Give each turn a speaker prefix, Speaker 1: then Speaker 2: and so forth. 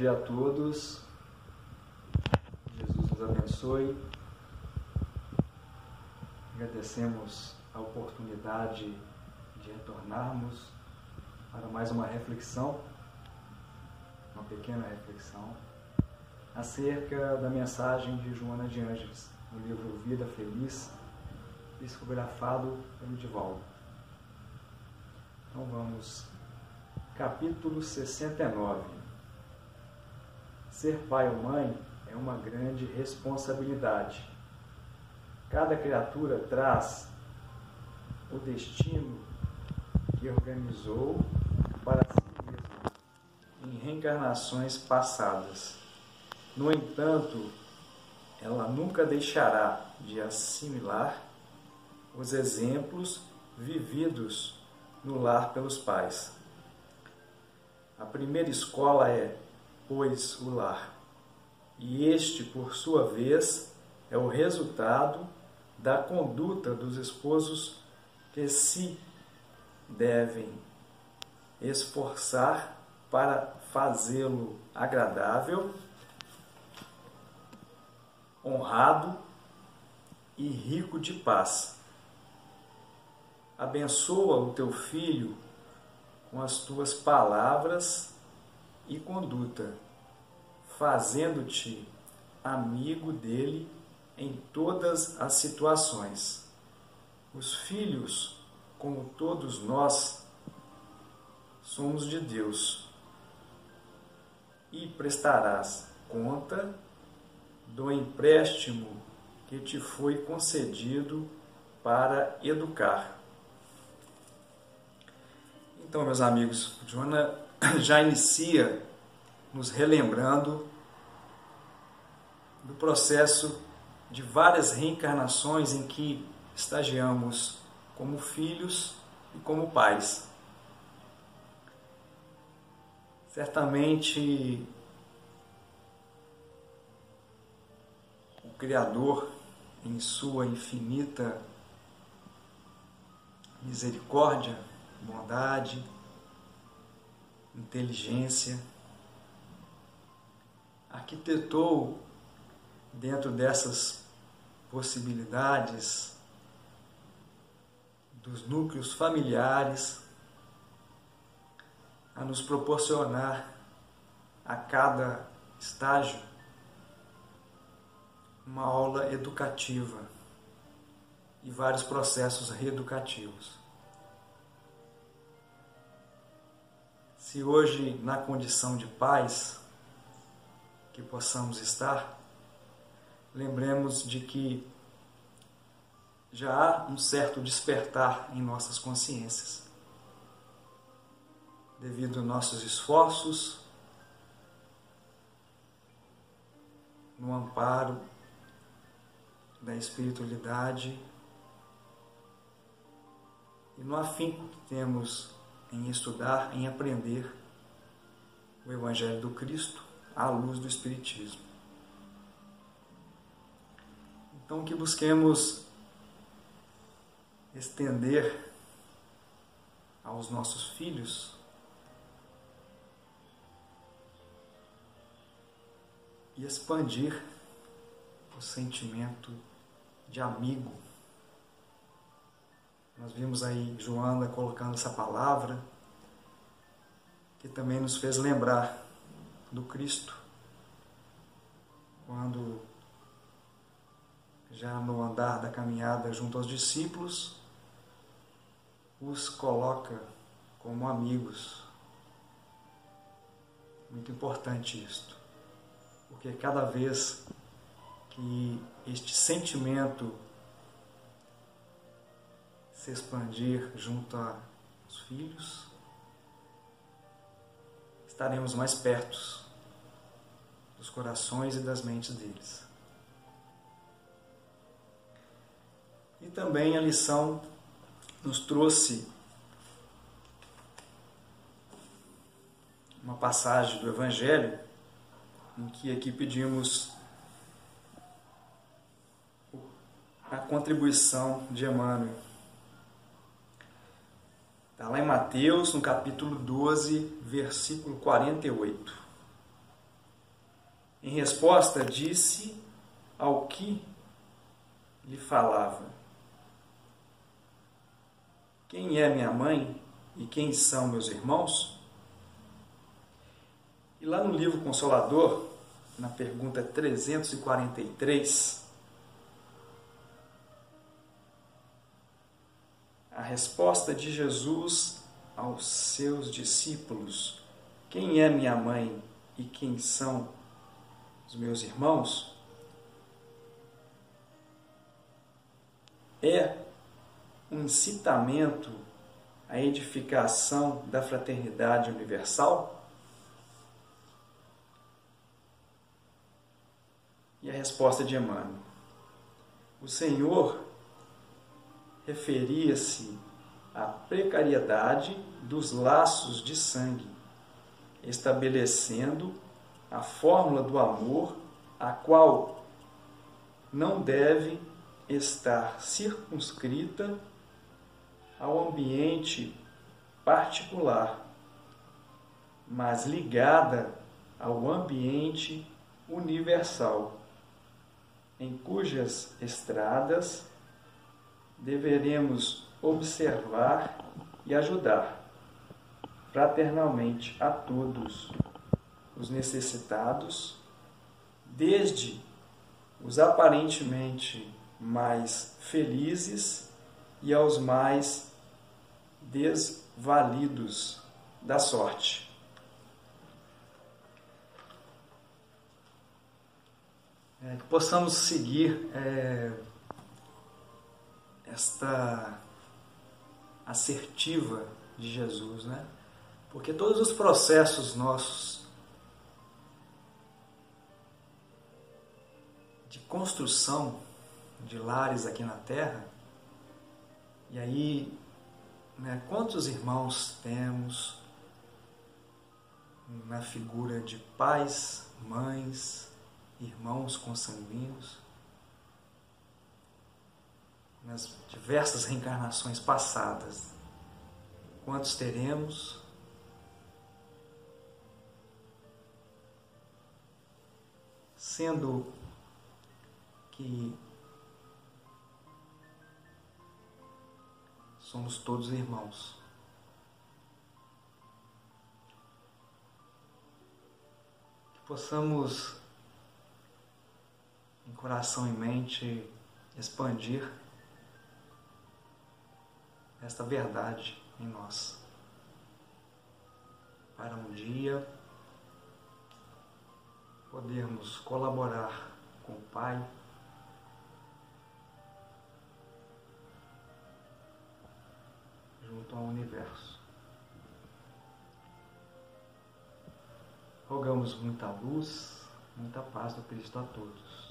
Speaker 1: dia a todos. Jesus nos abençoe. Agradecemos a oportunidade de retornarmos para mais uma reflexão, uma pequena reflexão, acerca da mensagem de Joana de Ângeles, no livro Vida Feliz, psicografado pelo Divaldo. Então vamos, capítulo 69. Ser pai ou mãe é uma grande responsabilidade. Cada criatura traz o destino que organizou para si mesmo em reencarnações passadas. No entanto, ela nunca deixará de assimilar os exemplos vividos no lar pelos pais. A primeira escola é, pois, o lar. E este, por sua vez, é o resultado da conduta dos esposos que se devem esforçar para fazê-lo agradável, honrado e rico de paz abençoa o teu filho com as tuas palavras e conduta, fazendo-te amigo dele em todas as situações. Os filhos, como todos nós, somos de Deus e prestarás conta do empréstimo que te foi concedido para educar. Então, meus amigos, Joana já inicia nos relembrando do processo de várias reencarnações em que estagiamos como filhos e como pais. Certamente o Criador, em sua infinita misericórdia, bondade, inteligência, arquitetou dentro dessas possibilidades dos núcleos familiares a nos proporcionar a cada estágio uma aula educativa e vários processos reeducativos. Se hoje, na condição de paz que possamos estar, lembremos de que já há um certo despertar em nossas consciências, devido aos nossos esforços no amparo da espiritualidade e no afinco que temos em estudar, em aprender o Evangelho do Cristo à luz do Espiritismo. Então, que busquemos estender aos nossos filhos e expandir o sentimento de amigo nós vimos aí Joana colocando essa palavra, que também nos fez lembrar do Cristo, quando já no andar da caminhada junto aos discípulos, os coloca como amigos. Muito importante isto, porque cada vez que este sentimento se expandir junto aos filhos, estaremos mais perto dos corações e das mentes deles. E também a lição nos trouxe uma passagem do Evangelho em que aqui pedimos a contribuição de Emmanuel. Está lá em Mateus, no capítulo 12, versículo 48. Em resposta, disse ao que lhe falava: Quem é minha mãe e quem são meus irmãos? E lá no livro Consolador, na pergunta 343, a resposta de Jesus aos seus discípulos: Quem é minha mãe e quem são os meus irmãos? É um incitamento à edificação da fraternidade universal? E a resposta de Emmanuel: O Senhor referia-se à precariedade dos laços de sangue, estabelecendo a fórmula do amor, a qual não deve estar circunscrita ao ambiente particular, mas ligada ao ambiente universal, em cujas estradas deveremos observar e ajudar fraternalmente a todos os necessitados, desde os aparentemente mais felizes e aos mais desvalidos da sorte. É, que possamos seguir é, esta assertiva de Jesus, né? Porque todos os processos nossos construção de lares aqui na Terra, e aí, né, quantos irmãos temos na figura de pais, mães, irmãos consanguíneos? nas diversas reencarnações passadas. Quantos teremos? Sendo que somos todos irmãos. Que possamos, em coração e mente, expandir esta verdade em nós. Para um dia podermos colaborar com o Pai junto ao universo. Rogamos muita luz, muita paz do Cristo a todos.